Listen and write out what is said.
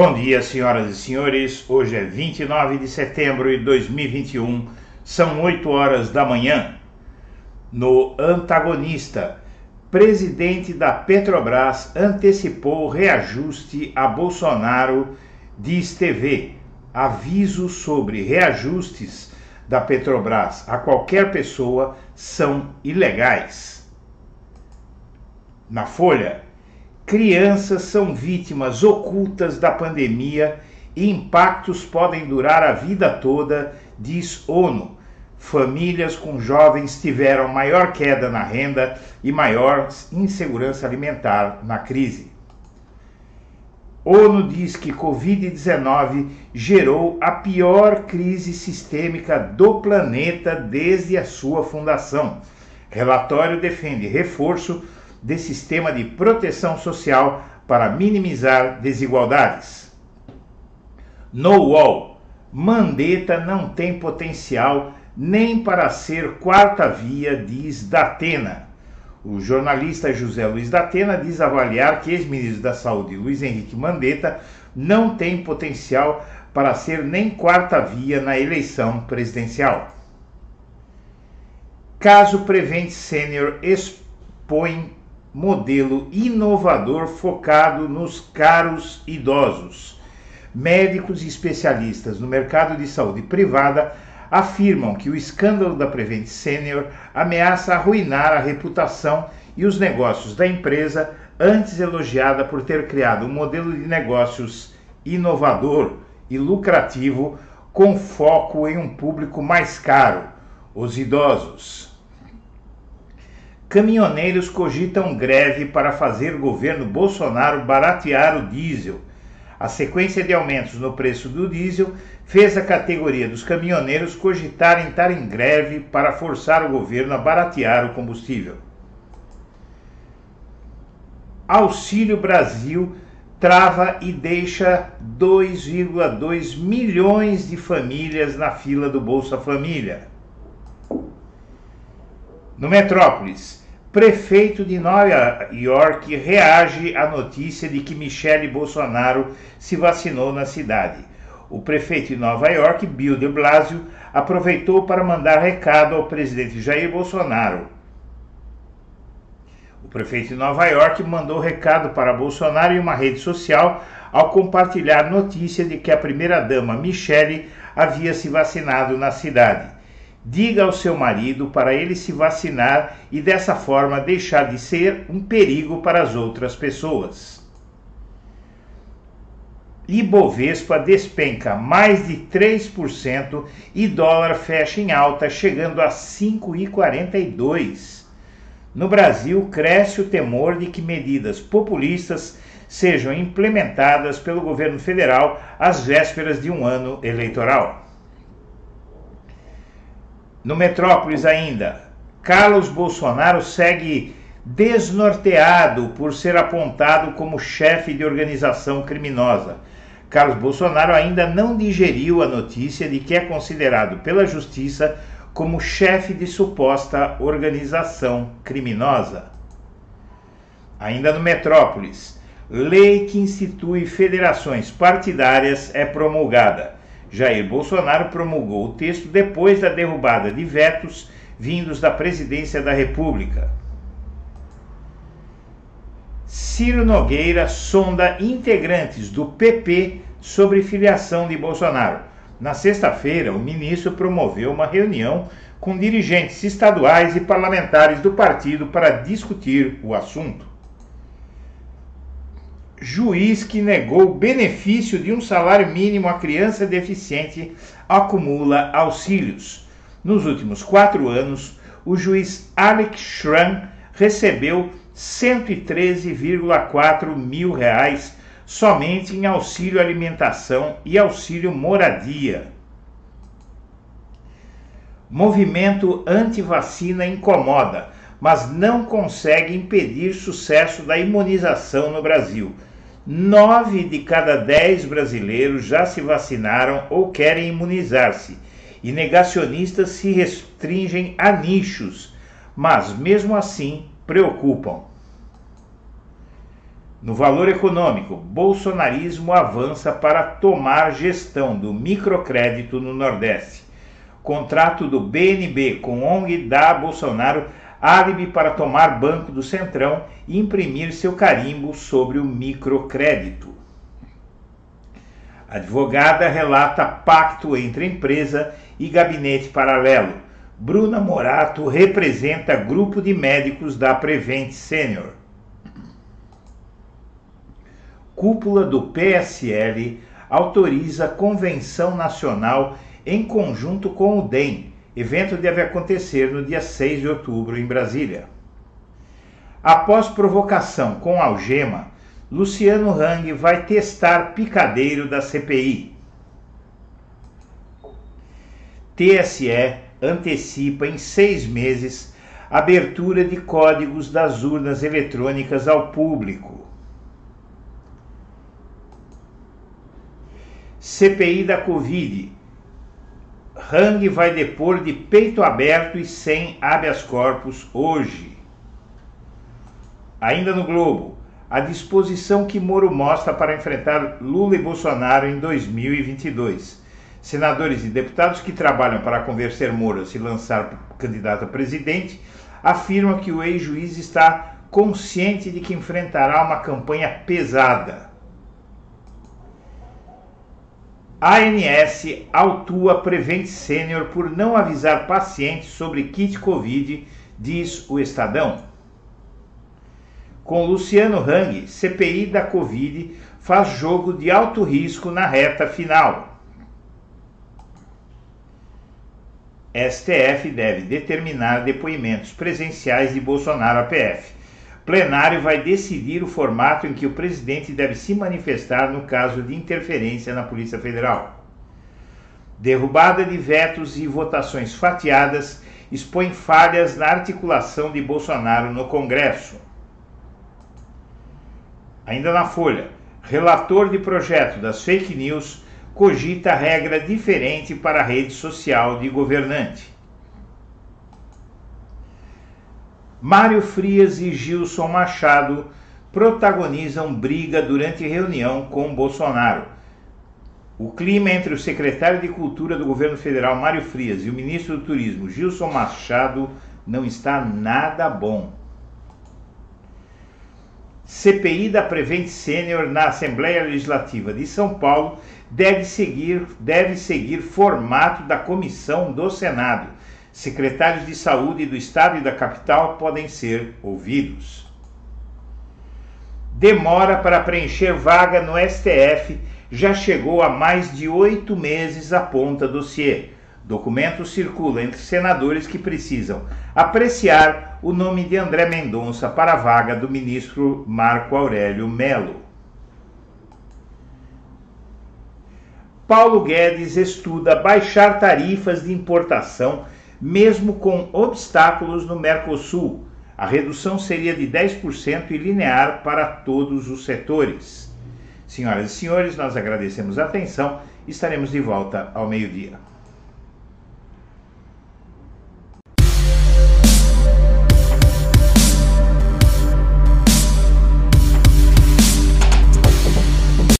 Bom dia, senhoras e senhores. Hoje é 29 de setembro de 2021, são 8 horas da manhã. No antagonista, presidente da Petrobras antecipou reajuste a Bolsonaro, diz TV. Aviso sobre reajustes da Petrobras a qualquer pessoa são ilegais. Na Folha, Crianças são vítimas ocultas da pandemia e impactos podem durar a vida toda, diz ONU. Famílias com jovens tiveram maior queda na renda e maior insegurança alimentar na crise. ONU diz que Covid-19 gerou a pior crise sistêmica do planeta desde a sua fundação. Relatório defende reforço de sistema de proteção social para minimizar desigualdades. No UOL, Mandetta não tem potencial nem para ser quarta via, diz Datena. O jornalista José Luiz Datena diz avaliar que ex-ministro da Saúde Luiz Henrique Mandetta não tem potencial para ser nem quarta via na eleição presidencial. Caso Prevent Sênior expõe modelo inovador focado nos caros idosos. Médicos e especialistas no mercado de saúde privada afirmam que o escândalo da Prevent Senior ameaça arruinar a reputação e os negócios da empresa, antes elogiada por ter criado um modelo de negócios inovador e lucrativo com foco em um público mais caro, os idosos. Caminhoneiros cogitam greve para fazer o governo Bolsonaro baratear o diesel. A sequência de aumentos no preço do diesel fez a categoria dos caminhoneiros cogitarem estar em greve para forçar o governo a baratear o combustível. Auxílio Brasil trava e deixa 2,2 milhões de famílias na fila do Bolsa Família. No Metrópolis, prefeito de Nova York reage à notícia de que Michele Bolsonaro se vacinou na cidade. O prefeito de Nova York, Bill de Blasio, aproveitou para mandar recado ao presidente Jair Bolsonaro. O prefeito de Nova York mandou recado para Bolsonaro em uma rede social ao compartilhar notícia de que a primeira-dama Michele havia se vacinado na cidade. Diga ao seu marido para ele se vacinar e dessa forma deixar de ser um perigo para as outras pessoas. Ibovespa despenca mais de 3% e dólar fecha em alta, chegando a 5,42. No Brasil, cresce o temor de que medidas populistas sejam implementadas pelo governo federal às vésperas de um ano eleitoral. No Metrópolis ainda, Carlos Bolsonaro segue desnorteado por ser apontado como chefe de organização criminosa. Carlos Bolsonaro ainda não digeriu a notícia de que é considerado pela justiça como chefe de suposta organização criminosa. Ainda no Metrópolis, lei que institui federações partidárias é promulgada. Jair Bolsonaro promulgou o texto depois da derrubada de vetos vindos da presidência da República. Ciro Nogueira sonda integrantes do PP sobre filiação de Bolsonaro. Na sexta-feira, o ministro promoveu uma reunião com dirigentes estaduais e parlamentares do partido para discutir o assunto juiz que negou benefício de um salário mínimo à criança deficiente acumula auxílios. Nos últimos quatro anos, o juiz Alex Schramm recebeu 113,4 mil reais somente em auxílio alimentação e auxílio moradia. Movimento anti-vacina incomoda, mas não consegue impedir sucesso da imunização no Brasil. Nove de cada dez brasileiros já se vacinaram ou querem imunizar-se, e negacionistas se restringem a nichos, mas mesmo assim preocupam. No valor econômico, bolsonarismo avança para tomar gestão do microcrédito no Nordeste. Contrato do BNB com ONG dá a Bolsonaro álibi para tomar banco do Centrão e imprimir seu carimbo sobre o microcrédito. Advogada relata pacto entre empresa e gabinete paralelo. Bruna Morato representa grupo de médicos da Prevent Senior. Cúpula do PSL autoriza convenção nacional em conjunto com o DEM. Evento deve acontecer no dia 6 de outubro em Brasília. Após provocação com algema, Luciano Hang vai testar picadeiro da CPI. TSE antecipa em seis meses abertura de códigos das urnas eletrônicas ao público. CPI da Covid. Hang vai depor de peito aberto e sem habeas corpus hoje. Ainda no Globo, a disposição que Moro mostra para enfrentar Lula e Bolsonaro em 2022. Senadores e deputados que trabalham para convencer Moro a se lançar candidato a presidente afirmam que o ex-juiz está consciente de que enfrentará uma campanha pesada. A ANS autua Prevent Sênior por não avisar pacientes sobre kit Covid, diz o Estadão. Com Luciano Hang, CPI da Covid faz jogo de alto risco na reta final. STF deve determinar depoimentos presenciais de Bolsonaro à PF. Plenário vai decidir o formato em que o presidente deve se manifestar no caso de interferência na Polícia Federal. Derrubada de vetos e votações fatiadas expõe falhas na articulação de Bolsonaro no Congresso. Ainda na Folha, relator de projeto das fake news cogita regra diferente para a rede social de governante. Mário Frias e Gilson Machado protagonizam briga durante reunião com Bolsonaro. O clima entre o secretário de Cultura do governo federal, Mário Frias, e o ministro do Turismo, Gilson Machado, não está nada bom. CPI da Prevent Sênior na Assembleia Legislativa de São Paulo deve seguir, deve seguir formato da comissão do Senado secretários de saúde do estado e da capital podem ser ouvidos. Demora para preencher vaga no STF já chegou a mais de oito meses, aponta dossiê. Documento circula entre senadores que precisam apreciar o nome de André Mendonça para a vaga do ministro Marco Aurélio Melo. Paulo Guedes estuda baixar tarifas de importação mesmo com obstáculos no Mercosul. A redução seria de 10% e linear para todos os setores. Senhoras e senhores, nós agradecemos a atenção. Estaremos de volta ao meio-dia.